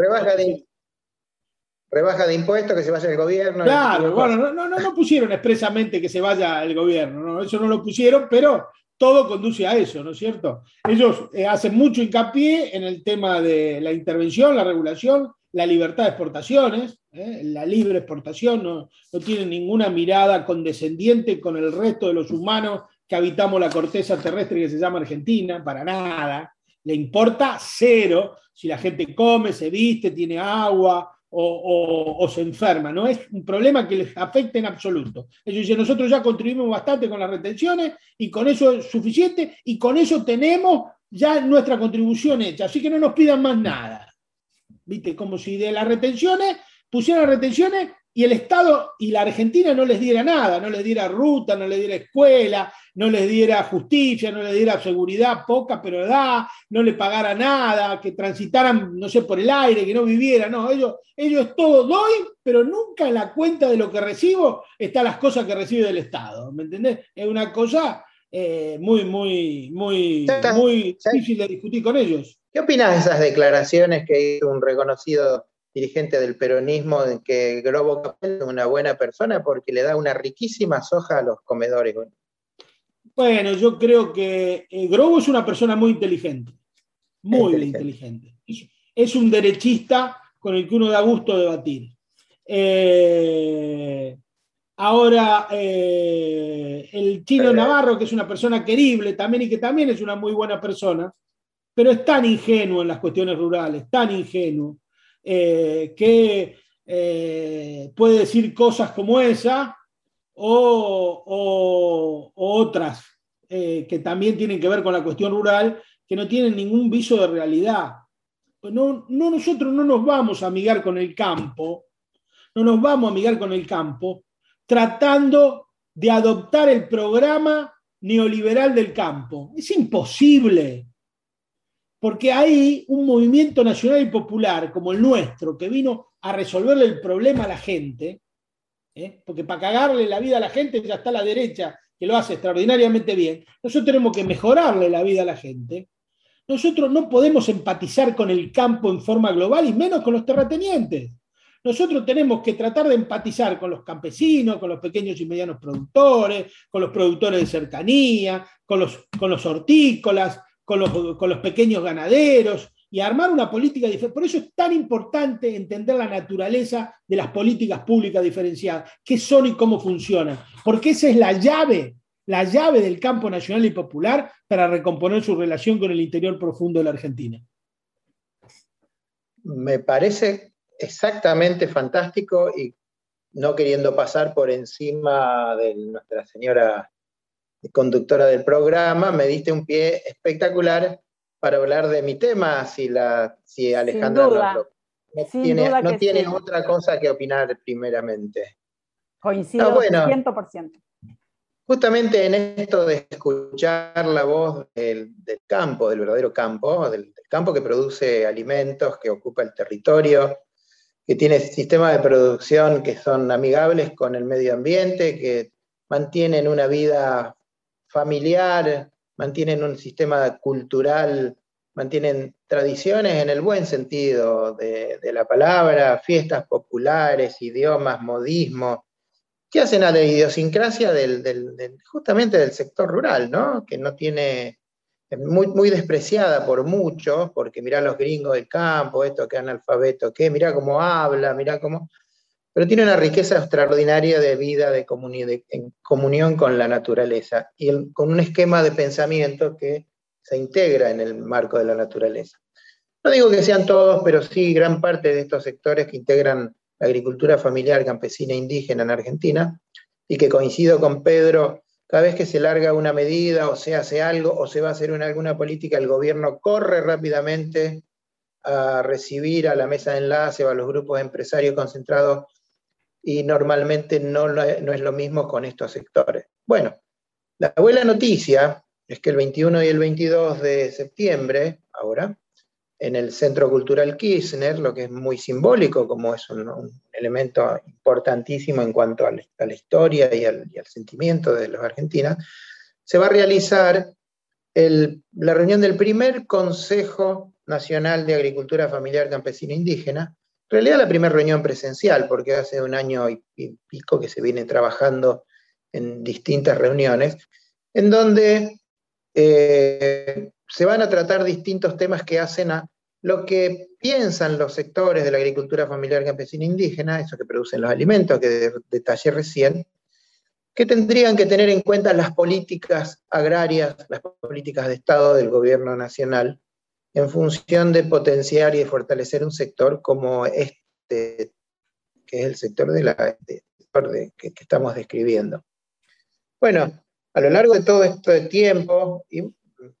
Rebaja de, impuestos, que se vaya el gobierno. Claro, bueno, no, no, no, pusieron expresamente que se vaya el gobierno, ¿no? eso no lo pusieron, pero todo conduce a eso, ¿no es cierto? Ellos eh, hacen mucho hincapié en el tema de la intervención, la regulación, la libertad de exportaciones, ¿eh? la libre exportación, no, no tienen ninguna mirada condescendiente con el resto de los humanos que habitamos la corteza terrestre que se llama Argentina, para nada. Le importa cero si la gente come, se viste, tiene agua o, se enferma. No es un problema que les afecte en absoluto. Ellos dicen, nosotros ya contribuimos bastante con las retenciones y con eso es suficiente y con eso tenemos ya nuestra contribución hecha. Así que no nos pidan más nada. ¿Viste? Como si de las retenciones pusieran retenciones y el Estado y la Argentina no les diera nada, no les diera ruta, no les diera escuela, no les diera justicia, no les diera seguridad, poca, pero da, no le pagara nada, que transitaran, no sé, por el aire, que no viviera, no, ellos, ellos todo doy, pero nunca en la cuenta de lo que recibo están las cosas que recibe del Estado, ¿me entendés? Es una cosa eh, muy, muy, muy, muy difícil de discutir con ellos. ¿Qué opinas de esas declaraciones que hizo un reconocido dirigente del peronismo que Grobo es una buena persona porque le da una riquísima soja a los comedores. Bueno, yo creo que eh, Grobo es una persona muy inteligente, muy inteligente. Es, un derechista con el que uno da gusto debatir. Eh, ahora, eh, el chino Navarro, que es una persona querible también y que también es una muy buena persona, pero es tan ingenuo en las cuestiones rurales, tan ingenuo, eh, que puede decir cosas como esa o, otras que también tienen que ver con la cuestión rural, que no tienen ningún viso de realidad. No, no, nosotros no nos vamos a amigar con el campo no nos vamos a amigar con el campo tratando de adoptar el programa neoliberal del campo. Es imposible, porque hay un movimiento nacional y popular como el nuestro, que vino a resolverle el problema a la gente, ¿eh? porque para cagarle la vida a la gente ya está la derecha, que lo hace extraordinariamente bien. Nosotros tenemos que mejorarle la vida a la gente. Nosotros no podemos empatizar con el campo en forma global y menos con los terratenientes. Nosotros tenemos que tratar de empatizar con los campesinos, con los pequeños y medianos productores, con los productores de cercanía, con los, con los hortícolas, con los, con los pequeños ganaderos y armar una política diferente. Por eso es tan importante entender la naturaleza de las políticas públicas diferenciadas, qué son y cómo funcionan, porque esa es la llave, la llave del campo nacional y popular para recomponer su relación con el interior profundo de la Argentina. Me parece exactamente fantástico y no queriendo pasar por encima de nuestra señora conductora del programa, me diste un pie espectacular para hablar de mi tema, si, la, si Alejandra no, tiene, otra cosa que opinar primeramente. Coincido 100%. Justamente en esto de escuchar la voz del, campo, del verdadero campo, del campo que produce alimentos, que ocupa el territorio, que tiene sistemas de producción que son amigables con el medio ambiente, que mantienen una vida familiar, mantienen un sistema cultural, mantienen tradiciones en el buen sentido de, la palabra, fiestas populares, idiomas, modismo, que hacen a la idiosincrasia del, justamente del sector rural, ¿no? que no tiene muy, muy despreciada por muchos, porque mirá los gringos del campo, esto que analfabeto, que mirá cómo habla, mirá cómo... Pero tiene una riqueza extraordinaria de vida, de, en comunión con la naturaleza y con un esquema de pensamiento que se integra en el marco de la naturaleza. No digo que sean todos, pero sí gran parte de estos sectores que integran la agricultura familiar campesina indígena en Argentina y que coincido con Pedro cada vez que se larga una medida o se hace algo o se va a hacer una, alguna política, el gobierno corre rápidamente a recibir a la mesa de enlace o a los grupos empresarios concentrados y normalmente no, no es lo mismo con estos sectores. Bueno, la buena noticia es que el 21 y el 22 de septiembre, ahora, en el Centro Cultural Kirchner, lo que es muy simbólico, como es un, elemento importantísimo en cuanto a la, historia y al, sentimiento de los argentinos, se va a realizar la reunión del primer Consejo Nacional de Agricultura Familiar Campesina Indígena, en realidad la primera reunión presencial, porque hace un año y pico que se viene trabajando en distintas reuniones, en donde eh, se van a tratar distintos temas que hacen a lo que piensan los sectores de la agricultura familiar campesina indígena, eso que producen los alimentos que detallé recién, que tendrían que tener en cuenta las políticas agrarias, las políticas de Estado del gobierno nacional, en función de potenciar y de fortalecer un sector como este, que es el sector, de la, que, estamos describiendo. Bueno, a lo largo de todo este tiempo y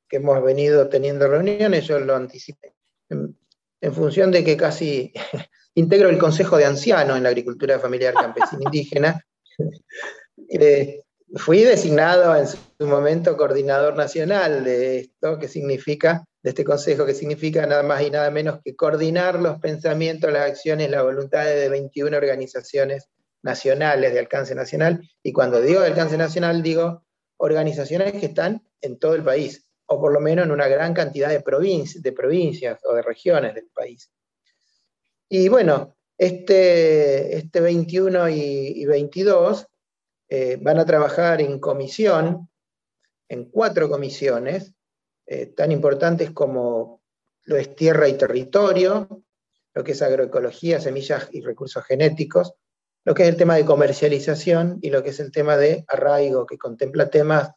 que hemos venido teniendo reuniones, yo lo anticipé, en, función de que casi integro el Consejo de Ancianos en la Agricultura Familiar Campesina Indígena, eh, fui designado en su momento coordinador nacional de esto, que significa, de este consejo, que significa nada más y nada menos que coordinar los pensamientos, las acciones, las voluntades de 21 organizaciones nacionales de alcance nacional. Y cuando digo de alcance nacional, digo organizaciones que están en todo el país o por lo menos en una gran cantidad de, de provincias o de regiones del país. Y bueno, este, este 21 y, 22 eh, van a trabajar en comisión, en cuatro comisiones, eh, tan importantes como lo es tierra y territorio, lo que es agroecología, semillas y recursos genéticos, lo que es el tema de comercialización y lo que es el tema de arraigo, que contempla temas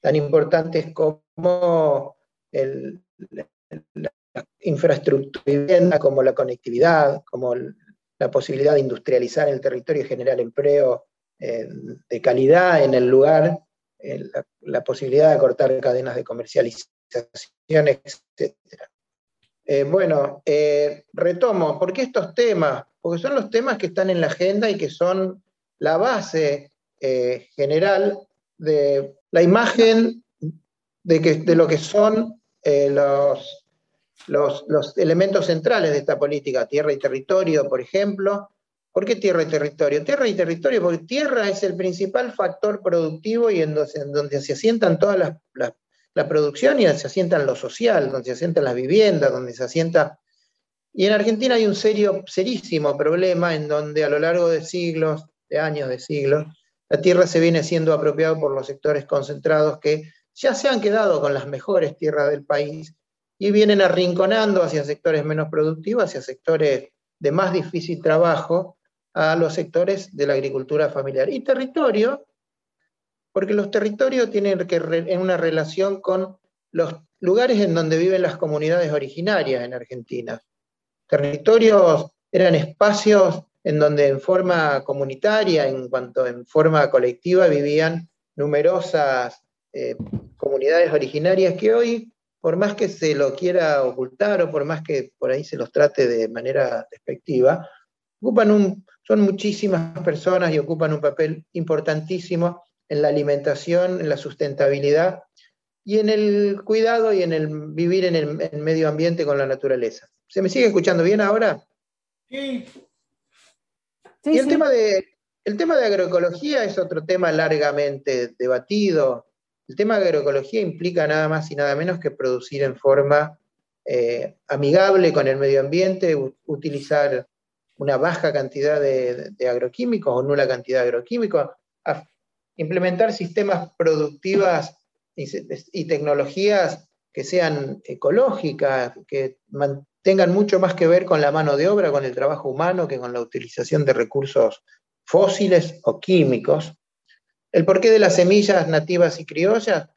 tan importantes como la infraestructura como la conectividad, como la posibilidad de industrializar el territorio y generar empleo eh, de calidad en el lugar, eh, la, posibilidad de cortar cadenas de comercialización, etc. Eh, bueno, retomo, ¿por qué estos temas? Porque son los temas que están en la agenda y que son la base general de la imagen de, que, de lo que son los, los, elementos centrales de esta política, tierra y territorio, por ejemplo, ¿Por qué tierra y territorio? Tierra y territorio porque tierra es el principal factor productivo y en donde, se asientan toda la, producción y se asientan lo social, donde se asientan las viviendas, donde se asienta... Y en Argentina hay un serio, serísimo problema en donde a lo largo de siglos, de años, de siglos, la tierra se viene siendo apropiada por los sectores concentrados que ya se han quedado con las mejores tierras del país y vienen arrinconando hacia sectores menos productivos, hacia sectores de más difícil trabajo, a los sectores de la agricultura familiar. Y territorio, porque los territorios tienen que una relación con los lugares en donde viven las comunidades originarias en Argentina. Territorios eran espacios en donde en forma comunitaria, en cuanto en forma colectiva, vivían numerosas eh, comunidades originarias que hoy, por más que se lo quiera ocultar o por más que por ahí se los trate de manera despectiva, ocupan un, son muchísimas personas y ocupan un papel importantísimo en la alimentación, en la sustentabilidad y en el cuidado y en el vivir en el, medio ambiente con la naturaleza. ¿Se me sigue escuchando bien ahora? Sí. y el, Tema de, el tema de agroecología es otro tema largamente debatido. El tema de agroecología implica nada más y nada menos que producir en forma eh, amigable con el medio ambiente, utilizar una baja cantidad de, agroquímicos o nula cantidad de agroquímicos, a implementar sistemas productivas y, tecnologías que sean ecológicas, que tengan mucho más que ver con la mano de obra, con el trabajo humano, que con la utilización de recursos fósiles o químicos. El porqué de las semillas nativas y criollas,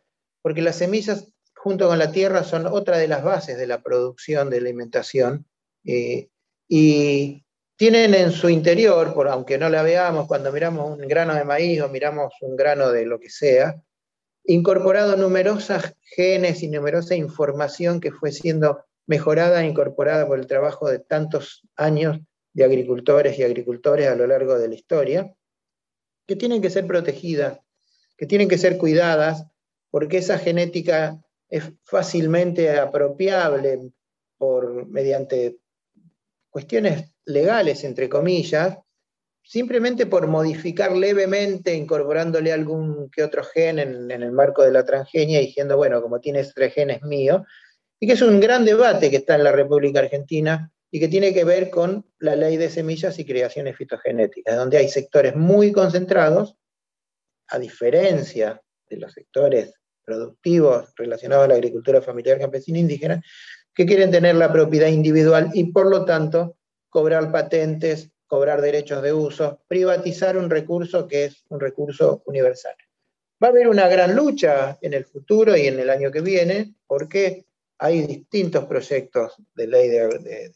porque las semillas junto con la tierra son otra de las bases de la producción de alimentación. Eh, y tienen en su interior, por, aunque no la veamos, cuando miramos un grano de maíz o miramos un grano de lo que sea, incorporado numerosas genes y numerosa información que fue siendo mejorada e incorporada por el trabajo de tantos años de agricultores y agricultores a lo largo de la historia, que tienen que ser protegidas, que tienen que ser cuidadas, porque esa genética es fácilmente apropiable por, mediante cuestiones legales, entre comillas, simplemente por modificar levemente, incorporándole algún que otro gen en, el marco de la transgenia, diciendo, bueno, como tiene este gen es mío, y que es un gran debate que está en la República Argentina y que tiene que ver con la ley de semillas y creaciones fitogenéticas, donde hay sectores muy concentrados, a diferencia de los sectores productivos relacionados a la agricultura familiar campesina indígena, que quieren tener la propiedad individual y por lo tanto cobrar patentes, cobrar derechos de uso, privatizar un recurso que es un recurso universal. Va a haber una gran lucha en el futuro y en el año que viene porque hay distintos proyectos de ley de,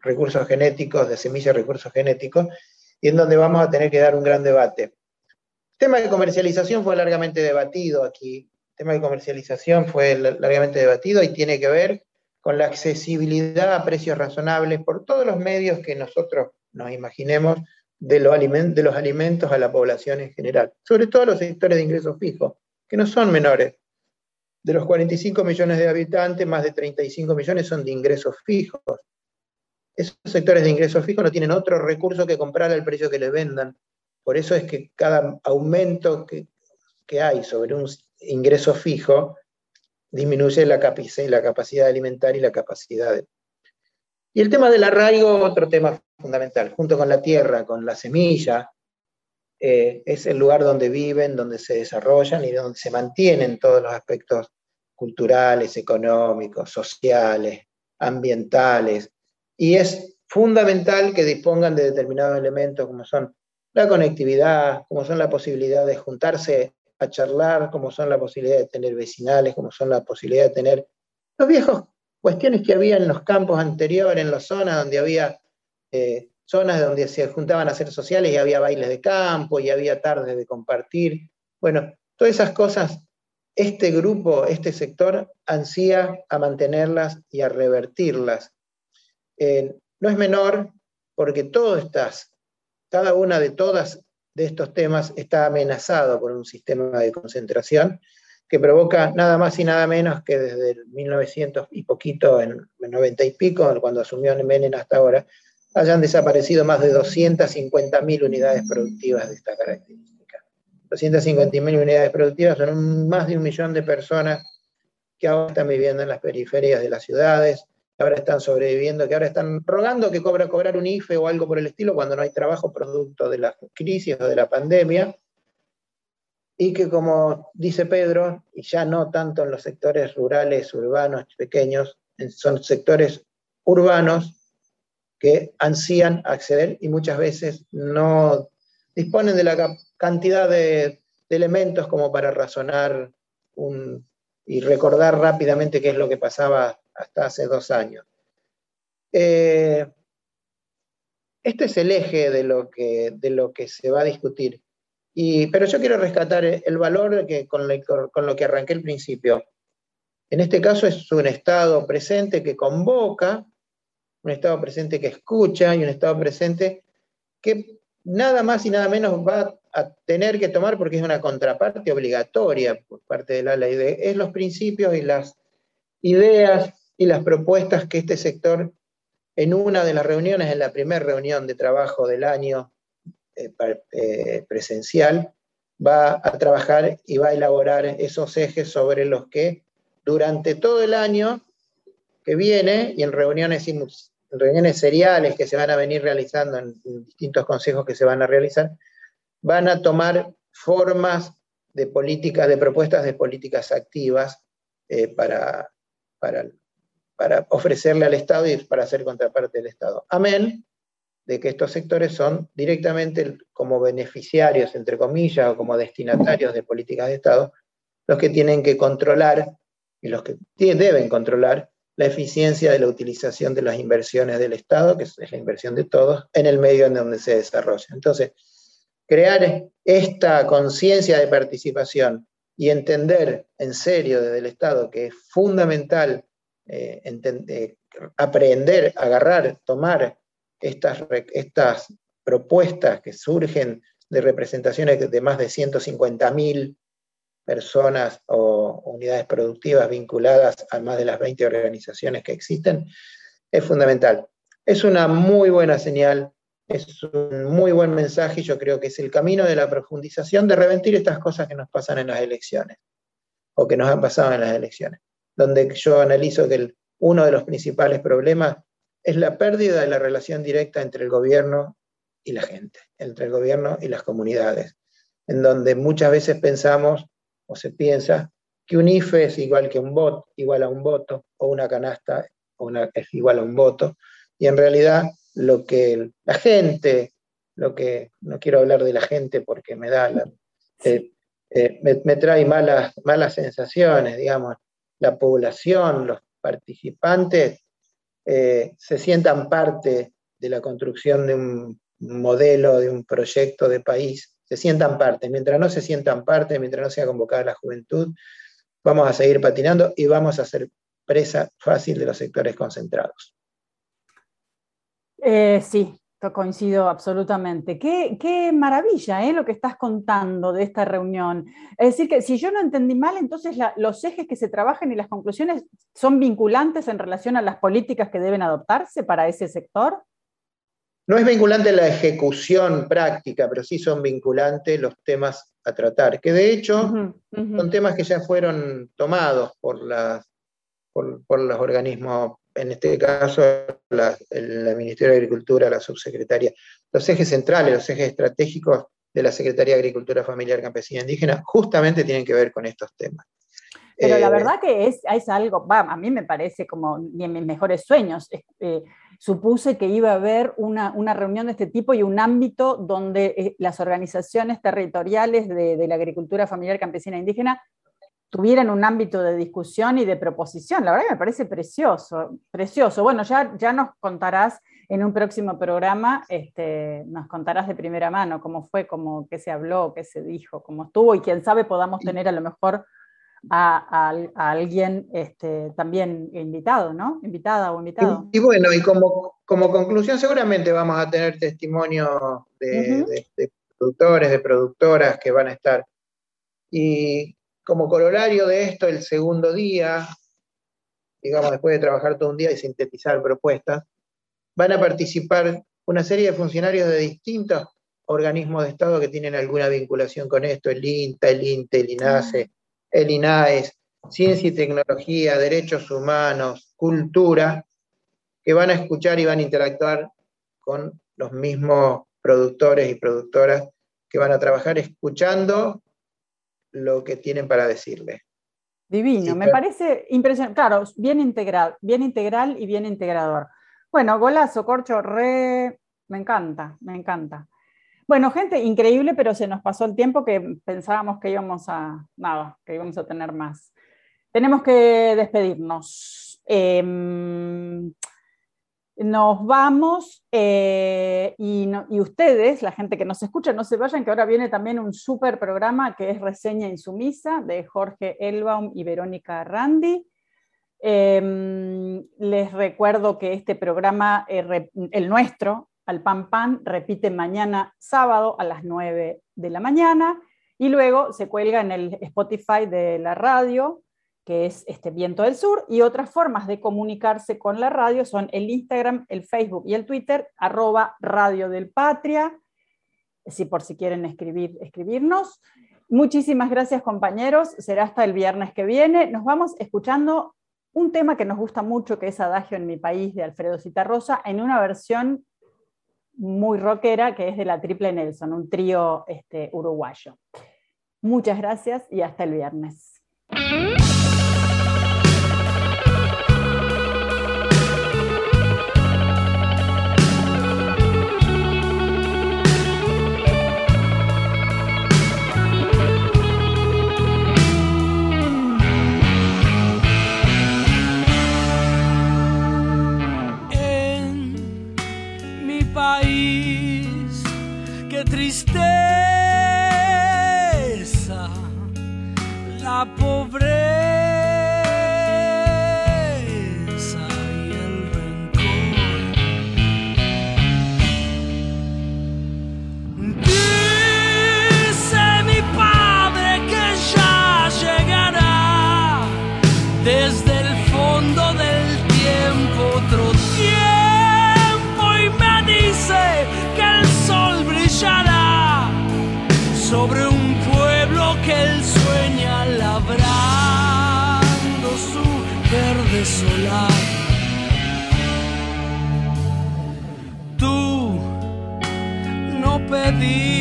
recursos genéticos, de semillas de recursos genéticos, y en donde vamos a tener que dar un gran debate. El tema de comercialización fue largamente debatido aquí. El tema de comercialización fue largamente debatido y tiene que ver con la accesibilidad a precios razonables por todos los medios que nosotros nos imaginemos de, los alimentos a la población en general, sobre todo los sectores de ingresos fijos, que no son menores. De los 45 millones de habitantes, más de 35 millones son de ingresos fijos. Esos sectores de ingresos fijos no tienen otro recurso que comprar al precio que les vendan. Por eso es que cada aumento que, que hay sobre un ingreso fijo disminuye la, la capacidad alimentar y la capacidad de... Y el tema del arraigo, otro tema fundamental, junto con la tierra, con la semilla, eh, es el lugar donde viven, donde se desarrollan y donde se mantienen todos los aspectos culturales, económicos, sociales, ambientales. Y es fundamental que dispongan de determinados elementos como son la conectividad, como son la posibilidad de juntarse a charlar, como son la posibilidad de tener vecinales, como son la posibilidad de tener los viejos cuestiones que había en los campos anteriores, en las zonas donde había eh, zonas donde se juntaban a hacer sociales y había bailes de campo y había tardes de compartir. Bueno, todas esas cosas, este grupo, este sector ansía a mantenerlas y a revertirlas. Eh, no es menor porque todas estas, cada una de todas de estos temas está amenazado por un sistema de concentración que provoca nada más y nada menos que desde el 1900 y poquito, en el 90 y pico, cuando asumió Menem hasta ahora, hayan desaparecido más de 250.000 unidades productivas de esta característica. 250.000 unidades productivas son más de un millón de personas que ahora están viviendo en las periferias de las ciudades, ahora están sobreviviendo, que ahora están rogando que cobra cobrar un IFE o algo por el estilo cuando no hay trabajo producto de la crisis o de la pandemia, y que como dice Pedro, y ya no tanto en los sectores rurales, urbanos, pequeños, son sectores urbanos que ansían acceder y muchas veces no disponen de la cantidad de, elementos como para razonar y recordar rápidamente qué es lo que pasaba hasta hace dos años. Eh, este es el eje de lo, que, de lo que se va a discutir pero yo quiero rescatar el valor que, con, lo que arranqué al principio. En este caso es un Estado presente que convoca, un Estado presente que escucha y un Estado presente que nada más y nada menos va a tener que tomar, porque es una contraparte obligatoria por parte de la ley, de, es los principios y las ideas y las propuestas que este sector en una de las reuniones, en la primera reunión de trabajo del año eh, eh, presencial, va a trabajar y va a elaborar esos ejes sobre los que durante todo el año que viene y en reuniones, reuniones seriales que se van a venir realizando en, distintos consejos que se van a realizar, van a tomar formas de políticas, de propuestas de políticas activas eh, para, para, para ofrecerle al Estado y para ser contraparte del Estado. Amén de que estos sectores son directamente como beneficiarios, entre comillas, o como destinatarios de políticas de Estado, los que tienen que controlar y los que deben controlar la eficiencia de la utilización de las inversiones del Estado, que es la inversión de todos, en el medio en donde se desarrolla. Entonces, crear esta conciencia de participación y entender en serio desde el Estado que es fundamental eh, eh, aprender, agarrar, tomar estas, estas propuestas que surgen de representaciones de más de 150.000 personas o unidades productivas vinculadas a más de las 20 organizaciones que existen, es fundamental. Es una muy buena señal, es un muy buen mensaje yo creo que es el camino de la profundización de reventir estas cosas que nos pasan en las elecciones o que nos han pasado en las elecciones, donde yo analizo que uno de los principales problemas es la pérdida de la relación directa entre el gobierno y la gente, entre el gobierno y las comunidades, en donde muchas veces pensamos o se piensa que un IFE es igual que un voto, igual a un voto, o una canasta es igual a un voto, y en realidad lo que la gente, lo que no quiero hablar de la gente porque me da eh, eh, me, trae malas, malas sensaciones, digamos, la población, los participantes eh, se sientan parte de la construcción de un modelo, de un proyecto de país, se sientan parte. Mientras no se sientan parte, mientras no sea convocada la juventud, vamos a seguir patinando y vamos a ser presa fácil de los sectores concentrados. Eh, sí, Coincido absolutamente. Qué, maravilla ¿eh? lo que estás contando de esta reunión. Es decir, que si yo no entendí mal, entonces los ejes que se trabajan y las conclusiones son vinculantes en relación a las políticas que deben adoptarse para ese sector. No es vinculante la ejecución práctica, pero sí son vinculantes los temas a tratar, que de hecho son temas que ya fueron tomados por, las, por, por los organismos en este caso el Ministerio de Agricultura, la subsecretaria, los ejes centrales, los ejes estratégicos de la Secretaría de Agricultura Familiar Campesina Indígena, justamente tienen que ver con estos temas. Pero la verdad que es, es algo, va, a mí me parece como ni en mis mejores sueños. supuse que iba a haber una, una, reunión de este tipo y un ámbito donde las organizaciones territoriales de, de la agricultura familiar campesina indígena tuvieran un ámbito de discusión y de proposición. La verdad que me parece precioso, precioso. Bueno, ya, ya nos contarás en un próximo programa, este, nos contarás de primera mano cómo fue, cómo, qué se habló, qué se dijo, cómo estuvo, y quién sabe podamos tener a lo mejor a, alguien este, también invitado, ¿no? Invitada o invitado. Y, bueno, y como, como conclusión seguramente vamos a tener testimonio de, de productores, de productoras que van a estar. Y como corolario de esto, el segundo día, digamos, después de trabajar todo un día y sintetizar propuestas, van a participar una serie de funcionarios de distintos organismos de Estado que tienen alguna vinculación con esto, el INTA, el INTE, el INASE, el INAES, Ciencia y Tecnología, Derechos Humanos, Cultura, que van a escuchar y van a interactuar con los mismos productores y productoras que van a trabajar escuchando lo que tienen para decirle. Divino, me parece impresionante. Claro, bien integral, bien integral y bien integrador. Bueno, golazo, Corcho, re, me encanta, me encanta. Bueno, gente, increíble, pero se nos pasó el tiempo que pensábamos que íbamos a, nada, que íbamos a tener más. Tenemos que despedirnos. Em, nos vamos eh, y, ustedes, la gente que nos escucha, no se vayan, que ahora viene también un súper programa que es Reseña Insumisa de Jorge Elbaum y Verónica Randi. Em, les recuerdo que este programa, eh, el nuestro, al pan pan, repite mañana sábado a las 9 de la mañana y luego se cuelga en el Spotify de la radio que es este Viento del Sur, y otras formas de comunicarse con la radio son el Instagram, el Facebook y el Twitter, arroba Radio del Patria, si por si quieren escribir, escribirnos. Muchísimas gracias compañeros, será hasta el viernes que viene. Nos vamos escuchando un tema que nos gusta mucho, que es Adagio en mi país, de Alfredo Citarrosa, en una versión muy rockera, que es de la Triple Nelson, un trío este, uruguayo. Muchas gracias y hasta el viernes. the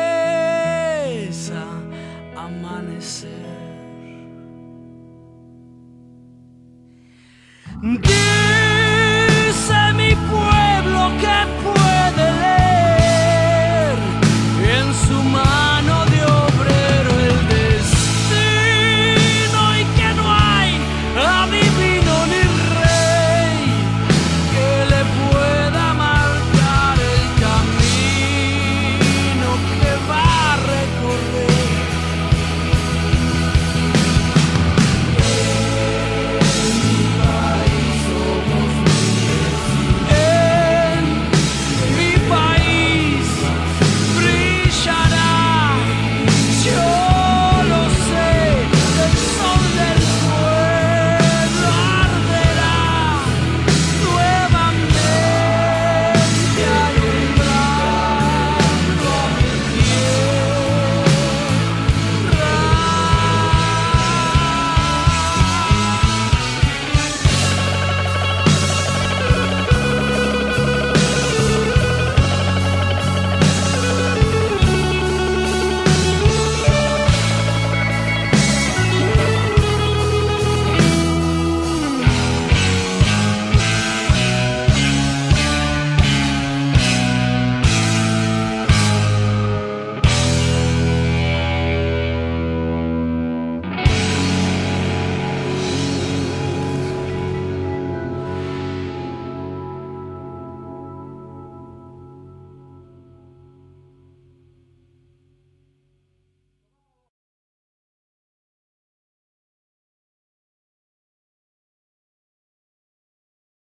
empieza a amanecer.